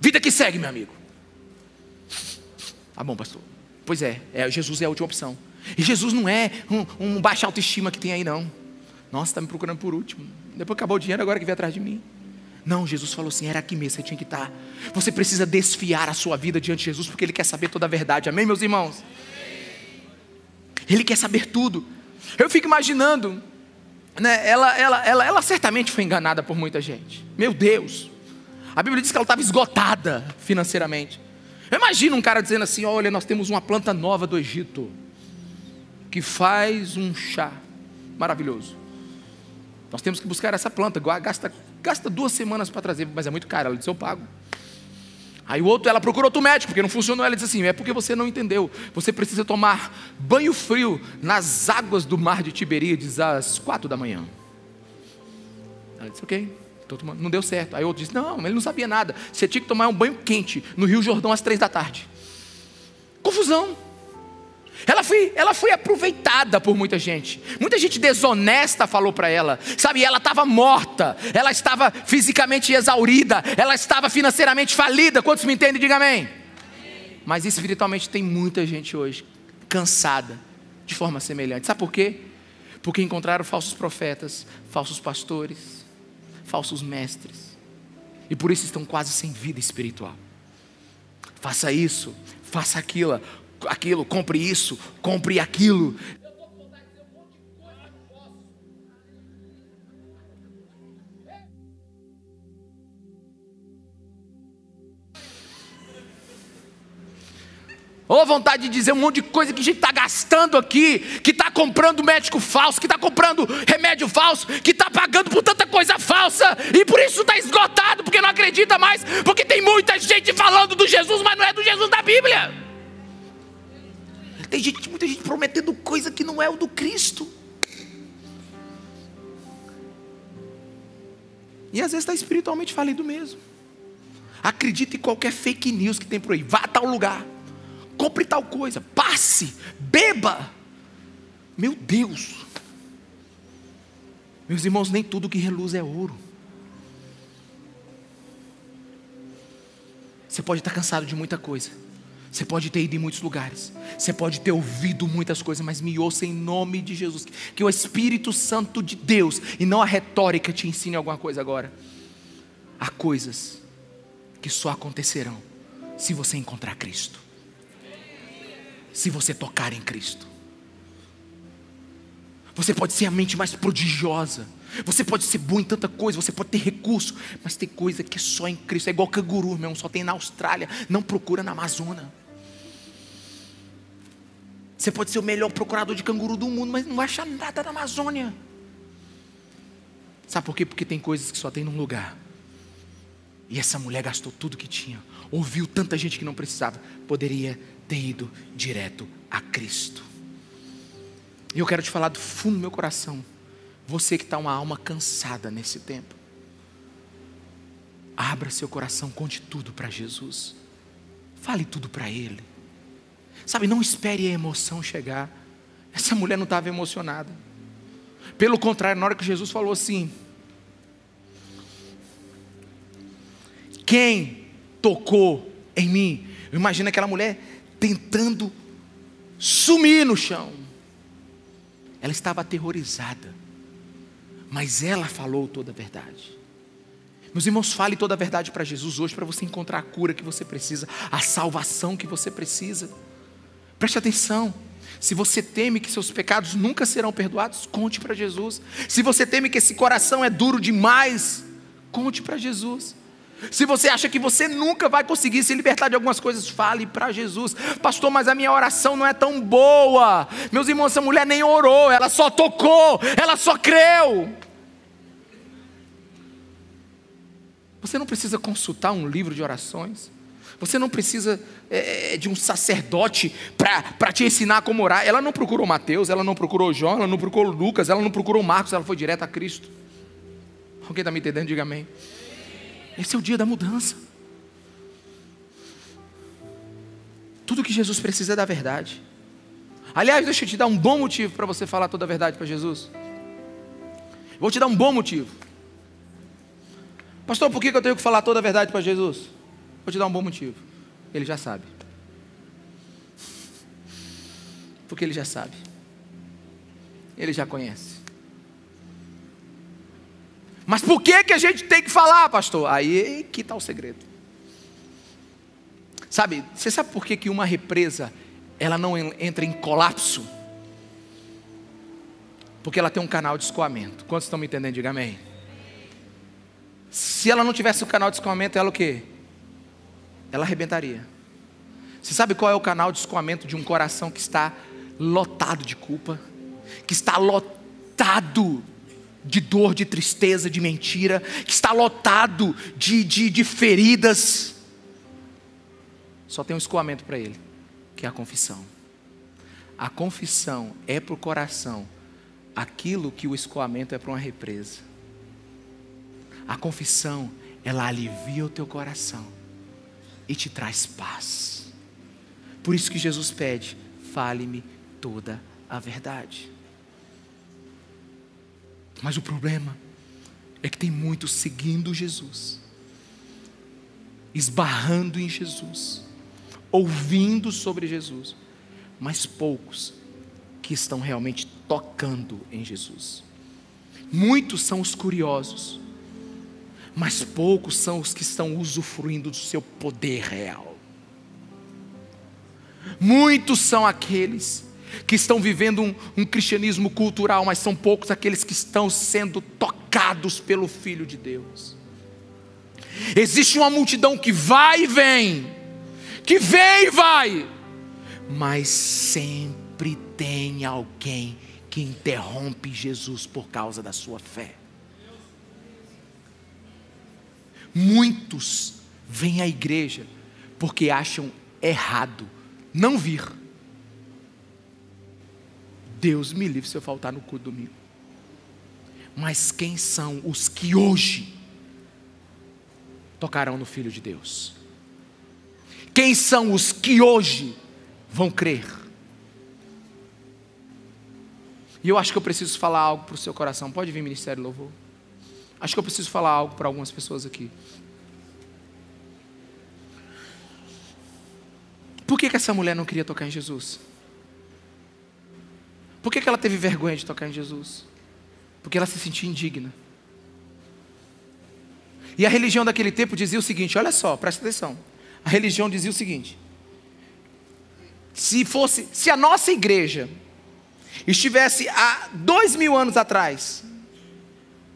Vida que segue, meu amigo. Tá bom, pastor. Pois é, é Jesus é a última opção. E Jesus não é um, um baixa autoestima que tem aí, não. Nossa, está me procurando por último. Depois acabou o dinheiro, agora que vem atrás de mim. Não, Jesus falou assim: era aqui mesmo, você tinha que estar. Você precisa desfiar a sua vida diante de Jesus, porque Ele quer saber toda a verdade. Amém, meus irmãos? Ele quer saber tudo. Eu fico imaginando, né, ela, ela, ela, ela certamente foi enganada por muita gente. Meu Deus. A Bíblia diz que ela estava esgotada financeiramente. Eu imagino um cara dizendo assim: olha, nós temos uma planta nova do Egito que faz um chá maravilhoso. Nós temos que buscar essa planta, gasta, gasta duas semanas para trazer, mas é muito caro. Ela disse: Eu pago. Aí o outro, ela procurou outro médico, porque não funcionou. Ela disse assim: É porque você não entendeu. Você precisa tomar banho frio nas águas do mar de Tiberíades às quatro da manhã. Ela disse: Ok. Não deu certo. Aí outro disse: Não, ele não sabia nada. Você tinha que tomar um banho quente no Rio Jordão às três da tarde. Confusão. Ela foi, ela foi aproveitada por muita gente. Muita gente desonesta falou para ela. Sabe, ela estava morta, ela estava fisicamente exaurida, ela estava financeiramente falida. Quantos me entendem? Diga amém. amém. Mas espiritualmente tem muita gente hoje cansada de forma semelhante. Sabe por quê? Porque encontraram falsos profetas, falsos pastores, falsos mestres. E por isso estão quase sem vida espiritual. Faça isso, faça aquilo, aquilo, compre isso, compre aquilo. Ou vontade de dizer um monte de coisa que a gente está gastando aqui, que está comprando médico falso, que está comprando remédio falso, que está pagando por tanta coisa falsa, e por isso está esgotado, porque não acredita mais, porque tem muita gente falando do Jesus, mas não é do Jesus da Bíblia. Tem gente, muita gente prometendo coisa que não é o do Cristo. E às vezes está espiritualmente falido mesmo. Acredita em qualquer fake news que tem por aí. Vá a tal lugar. Compre tal coisa. Passe. Beba. Meu Deus. Meus irmãos, nem tudo que reluz é ouro. Você pode estar cansado de muita coisa. Você pode ter ido em muitos lugares, você pode ter ouvido muitas coisas, mas me ouça em nome de Jesus. Que o Espírito Santo de Deus, e não a retórica, te ensine alguma coisa agora. Há coisas que só acontecerão se você encontrar Cristo, se você tocar em Cristo. Você pode ser a mente mais prodigiosa, você pode ser bom em tanta coisa, você pode ter recurso, mas tem coisa que é só em Cristo. É igual canguru, meu, só tem na Austrália, não procura na Amazônia. Você pode ser o melhor procurador de canguru do mundo, mas não vai achar nada na Amazônia. Sabe por quê? Porque tem coisas que só tem num lugar. E essa mulher gastou tudo que tinha, ouviu tanta gente que não precisava, poderia ter ido direto a Cristo. E eu quero te falar do fundo do meu coração, você que está uma alma cansada nesse tempo, abra seu coração, conte tudo para Jesus, fale tudo para Ele. Sabe, não espere a emoção chegar. Essa mulher não estava emocionada. Pelo contrário, na hora que Jesus falou assim: Quem tocou em mim? Eu imagino aquela mulher tentando sumir no chão. Ela estava aterrorizada. Mas ela falou toda a verdade. Meus irmãos, fale toda a verdade para Jesus hoje, para você encontrar a cura que você precisa, a salvação que você precisa. Preste atenção. Se você teme que seus pecados nunca serão perdoados, conte para Jesus. Se você teme que esse coração é duro demais, conte para Jesus. Se você acha que você nunca vai conseguir se libertar de algumas coisas, fale para Jesus. Pastor, mas a minha oração não é tão boa. Meus irmãos, essa mulher nem orou, ela só tocou, ela só creu. Você não precisa consultar um livro de orações. Você não precisa é, de um sacerdote para te ensinar como orar. Ela não procurou Mateus, ela não procurou João, ela não procurou Lucas, ela não procurou Marcos, ela foi direto a Cristo. Alguém está me entendendo? Diga amém. Esse é o dia da mudança. Tudo que Jesus precisa é da verdade. Aliás, deixa eu te dar um bom motivo para você falar toda a verdade para Jesus. Vou te dar um bom motivo. Pastor, por que eu tenho que falar toda a verdade para Jesus? Vou te dar um bom motivo. Ele já sabe. Porque ele já sabe. Ele já conhece. Mas por que, que a gente tem que falar, pastor? Aí que está o segredo. Sabe, você sabe por que, que uma represa ela não entra em colapso? Porque ela tem um canal de escoamento. Quantos estão me entendendo? Diga amém. Se ela não tivesse o canal de escoamento, ela o quê? Ela arrebentaria. Você sabe qual é o canal de escoamento de um coração que está lotado de culpa? Que está lotado de dor, de tristeza, de mentira, que está lotado de, de, de feridas, só tem um escoamento para ele, que é a confissão. A confissão é para o coração aquilo que o escoamento é para uma represa. A confissão, ela alivia o teu coração e te traz paz. Por isso que Jesus pede: fale-me toda a verdade. Mas o problema é que tem muitos seguindo Jesus, esbarrando em Jesus, ouvindo sobre Jesus, mas poucos que estão realmente tocando em Jesus. Muitos são os curiosos, mas poucos são os que estão usufruindo do seu poder real. Muitos são aqueles que estão vivendo um, um, cristianismo cultural, mas são poucos aqueles que estão sendo tocados pelo Filho de Deus. Existe uma multidão que vai e vem, que vem e vai, mas sempre tem alguém que interrompe Jesus por causa da sua fé. Muitos vêm à igreja porque acham errado não vir Deus me livre se eu faltar no culto domingo. Mas quem são os que hoje tocarão no Filho de Deus? Quem são os que hoje vão crer? E eu acho que eu preciso falar algo para o seu coração. Pode vir, Ministério Louvor. Acho que eu preciso falar algo para algumas pessoas aqui. Por que, que essa mulher não queria tocar em Jesus? Por que, que ela teve vergonha de tocar em Jesus? Porque ela se sentia indigna. E a religião daquele tempo dizia o seguinte: olha só, presta atenção. A religião dizia o seguinte: se fosse, se a nossa igreja estivesse há dois mil anos atrás,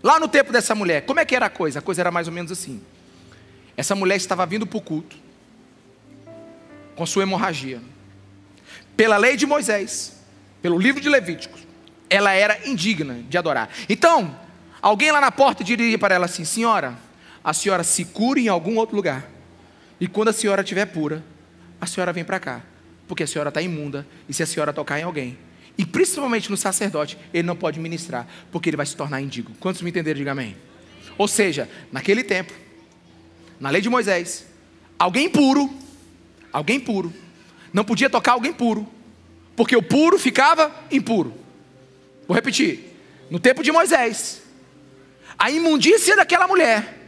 lá no tempo dessa mulher, como é que era a coisa? A coisa era mais ou menos assim. Essa mulher estava vindo para o culto com sua hemorragia. Pela lei de Moisés, pelo livro de Levíticos, ela era indigna de adorar. Então, alguém lá na porta diria para ela assim: Senhora, a senhora se cure em algum outro lugar. E quando a senhora estiver pura, a senhora vem para cá. Porque a senhora está imunda. E se a senhora tocar em alguém, e principalmente no sacerdote, ele não pode ministrar, porque ele vai se tornar indigno. Quantos me entenderam? Diga amém. Ou seja, naquele tempo, na lei de Moisés, alguém puro, alguém puro, não podia tocar alguém puro, porque o puro ficava impuro. Vou repetir. No tempo de Moisés, a imundícia daquela mulher,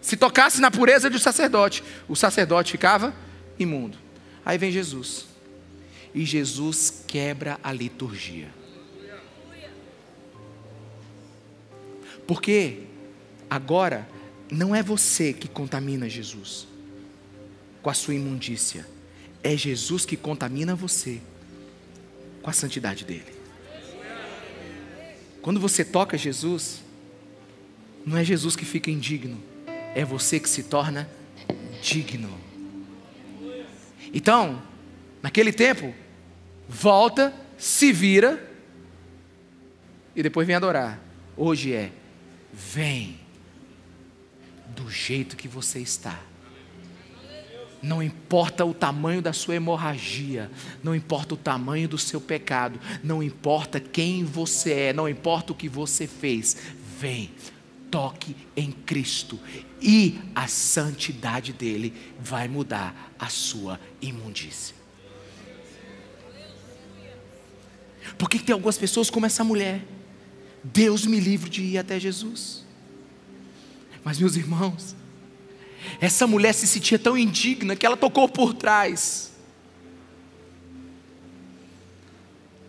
se tocasse na pureza do sacerdote, o sacerdote ficava imundo. Aí vem Jesus. E Jesus quebra a liturgia. Porque agora não é você que contamina Jesus com a sua imundícia, é Jesus que contamina você com a santidade dele. Quando você toca Jesus, não é Jesus que fica indigno, é você que se torna digno. Então, naquele tempo, volta, se vira e depois vem adorar. Hoje é, vem do jeito que você está. Não importa o tamanho da sua hemorragia, não importa o tamanho do seu pecado, não importa quem você é, não importa o que você fez, vem, toque em Cristo e a santidade dele vai mudar a sua imundícia. Por que tem algumas pessoas como essa mulher? Deus me livre de ir até Jesus. Mas, meus irmãos, essa mulher se sentia tão indigna que ela tocou por trás.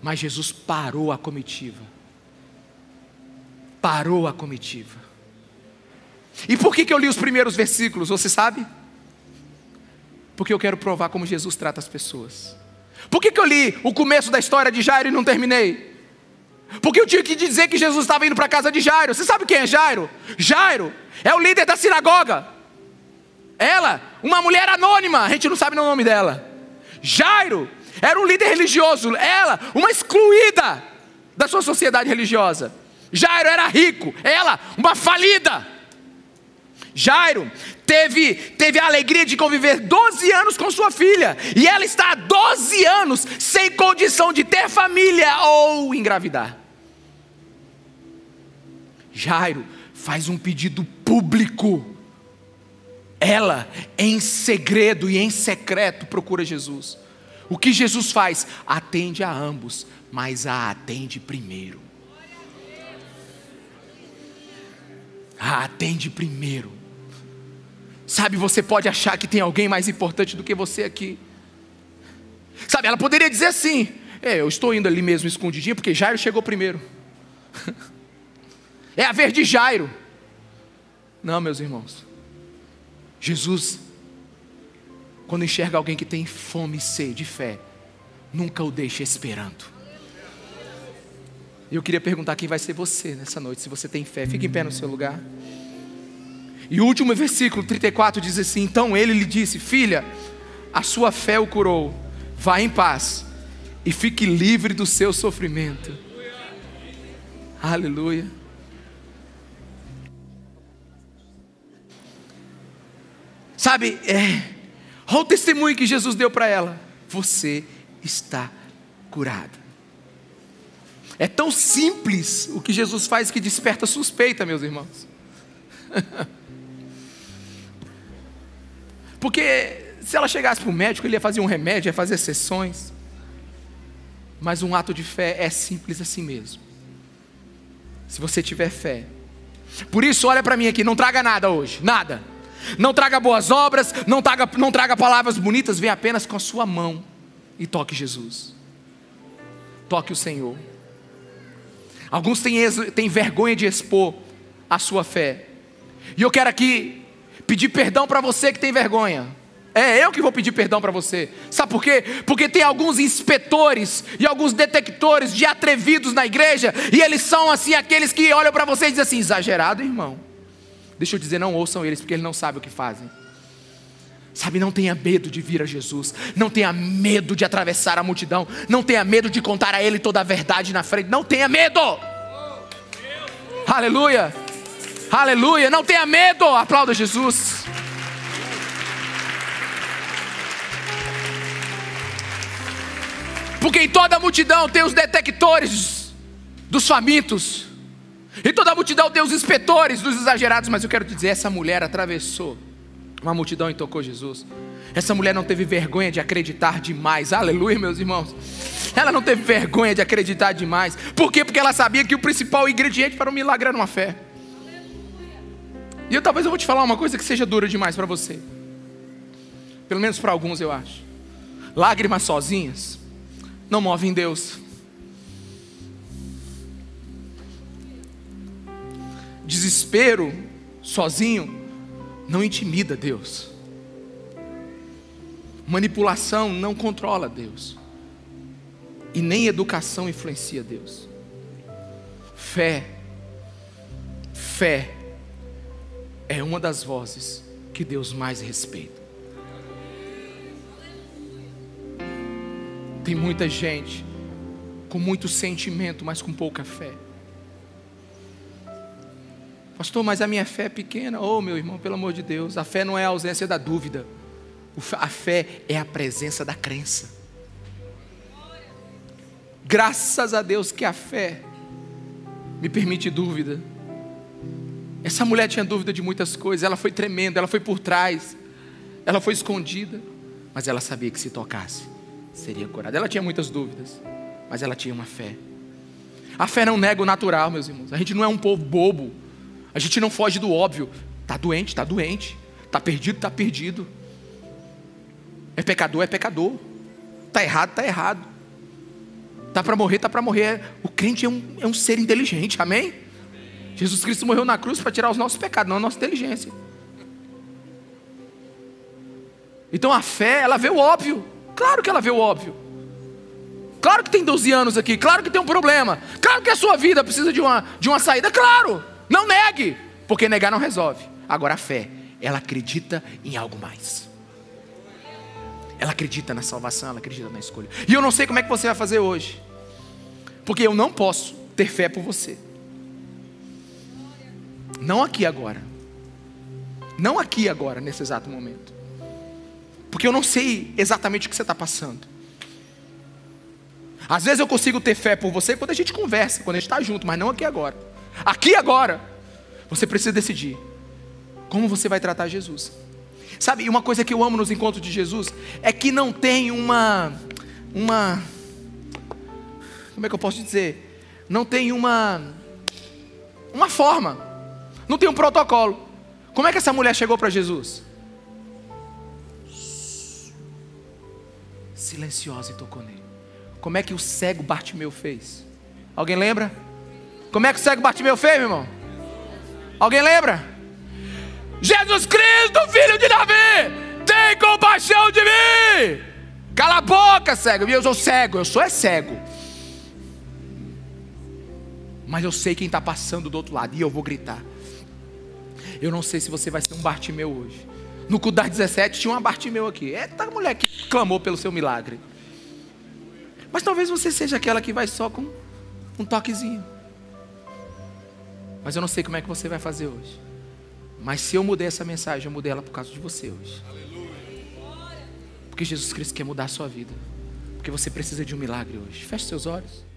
Mas Jesus parou a comitiva. Parou a comitiva. E por que, que eu li os primeiros versículos? Você sabe? Porque eu quero provar como Jesus trata as pessoas. Por que, que eu li o começo da história de Jairo e não terminei? Porque eu tinha que dizer que Jesus estava indo para a casa de Jairo. Você sabe quem é Jairo? Jairo é o líder da sinagoga. Ela, uma mulher anônima, a gente não sabe o nome dela. Jairo era um líder religioso, ela, uma excluída da sua sociedade religiosa. Jairo era rico, ela, uma falida. Jairo teve, teve a alegria de conviver 12 anos com sua filha, e ela está há 12 anos sem condição de ter família ou engravidar. Jairo faz um pedido público ela, em segredo e em secreto, procura Jesus. O que Jesus faz? Atende a ambos, mas a atende primeiro. A atende primeiro. Sabe, você pode achar que tem alguém mais importante do que você aqui. Sabe, ela poderia dizer assim: é, eu estou indo ali mesmo escondidinho porque Jairo chegou primeiro. é a vez de Jairo. Não, meus irmãos. Jesus, quando enxerga alguém que tem fome e sede de fé, nunca o deixa esperando. Eu queria perguntar quem vai ser você nessa noite, se você tem fé. Fique em pé no seu lugar. E o último versículo 34 diz assim: Então ele lhe disse: Filha, a sua fé o curou. Vá em paz e fique livre do seu sofrimento. Aleluia. Sabe, é, olha o testemunho que Jesus deu para ela. Você está curada. É tão simples o que Jesus faz que desperta suspeita, meus irmãos. Porque se ela chegasse para o médico, ele ia fazer um remédio, ia fazer sessões. Mas um ato de fé é simples assim mesmo. Se você tiver fé. Por isso, olha para mim aqui, não traga nada hoje, nada. Não traga boas obras, não traga, não traga palavras bonitas, vem apenas com a sua mão e toque Jesus. Toque o Senhor. Alguns têm, têm vergonha de expor a sua fé. E eu quero aqui pedir perdão para você que tem vergonha. É eu que vou pedir perdão para você. Sabe por quê? Porque tem alguns inspetores e alguns detectores de atrevidos na igreja, e eles são assim aqueles que olham para você e dizem assim: exagerado, irmão. Deixa eu dizer, não ouçam eles, porque eles não sabem o que fazem. Sabe, não tenha medo de vir a Jesus, não tenha medo de atravessar a multidão, não tenha medo de contar a Ele toda a verdade na frente, não tenha medo. Aleluia, aleluia, não tenha medo, aplauda Jesus. Porque em toda a multidão tem os detectores dos famintos, e toda a multidão tem os inspetores dos exagerados, mas eu quero te dizer: essa mulher atravessou uma multidão e tocou Jesus. Essa mulher não teve vergonha de acreditar demais, aleluia, meus irmãos. Ela não teve vergonha de acreditar demais. Por quê? Porque ela sabia que o principal ingrediente para um milagre era uma fé. E eu talvez eu vou te falar uma coisa que seja dura demais para você. Pelo menos para alguns eu acho. Lágrimas sozinhas não movem Deus. desespero sozinho não intimida Deus. Manipulação não controla Deus. E nem educação influencia Deus. Fé, fé é uma das vozes que Deus mais respeita. Tem muita gente com muito sentimento, mas com pouca fé. Pastor, mas a minha fé é pequena. Oh, meu irmão, pelo amor de Deus, a fé não é a ausência da dúvida. A fé é a presença da crença. Graças a Deus que a fé me permite dúvida. Essa mulher tinha dúvida de muitas coisas, ela foi tremendo, ela foi por trás, ela foi escondida, mas ela sabia que se tocasse, seria curada. Ela tinha muitas dúvidas, mas ela tinha uma fé. A fé não nega o natural, meus irmãos. A gente não é um povo bobo. A gente não foge do óbvio. Está doente, está doente. Está perdido, está perdido. É pecador, é pecador. Está errado, está errado. Está para morrer, está para morrer. O crente é um, é um ser inteligente, amém? Jesus Cristo morreu na cruz para tirar os nossos pecados, não a nossa inteligência. Então a fé, ela vê o óbvio. Claro que ela vê o óbvio. Claro que tem 12 anos aqui, claro que tem um problema. Claro que a sua vida precisa de uma, de uma saída, claro. Não negue, porque negar não resolve. Agora a fé, ela acredita em algo mais. Ela acredita na salvação, ela acredita na escolha. E eu não sei como é que você vai fazer hoje. Porque eu não posso ter fé por você. Não aqui agora. Não aqui agora, nesse exato momento. Porque eu não sei exatamente o que você está passando. Às vezes eu consigo ter fé por você quando a gente conversa, quando a gente está junto, mas não aqui agora. Aqui agora, você precisa decidir como você vai tratar Jesus. Sabe, uma coisa que eu amo nos encontros de Jesus é que não tem uma uma como é que eu posso dizer? Não tem uma uma forma. Não tem um protocolo. Como é que essa mulher chegou para Jesus? Silenciosa e tocou nele. Como é que o cego Bartimeu fez? Alguém lembra? Como é que o cego Bartimeu fez, meu irmão? Alguém lembra? Jesus Cristo, filho de Davi, tem compaixão de mim. Cala a boca, cego. Eu sou cego, eu sou é cego. Mas eu sei quem está passando do outro lado e eu vou gritar. Eu não sei se você vai ser um Bartimeu hoje. No culto das 17 tinha uma Bartimeu aqui. Eita mulher que clamou pelo seu milagre. Mas talvez você seja aquela que vai só com um toquezinho. Mas eu não sei como é que você vai fazer hoje. Mas se eu mudei essa mensagem, eu mudei ela por causa de você hoje. Porque Jesus Cristo quer mudar a sua vida. Porque você precisa de um milagre hoje. Feche seus olhos.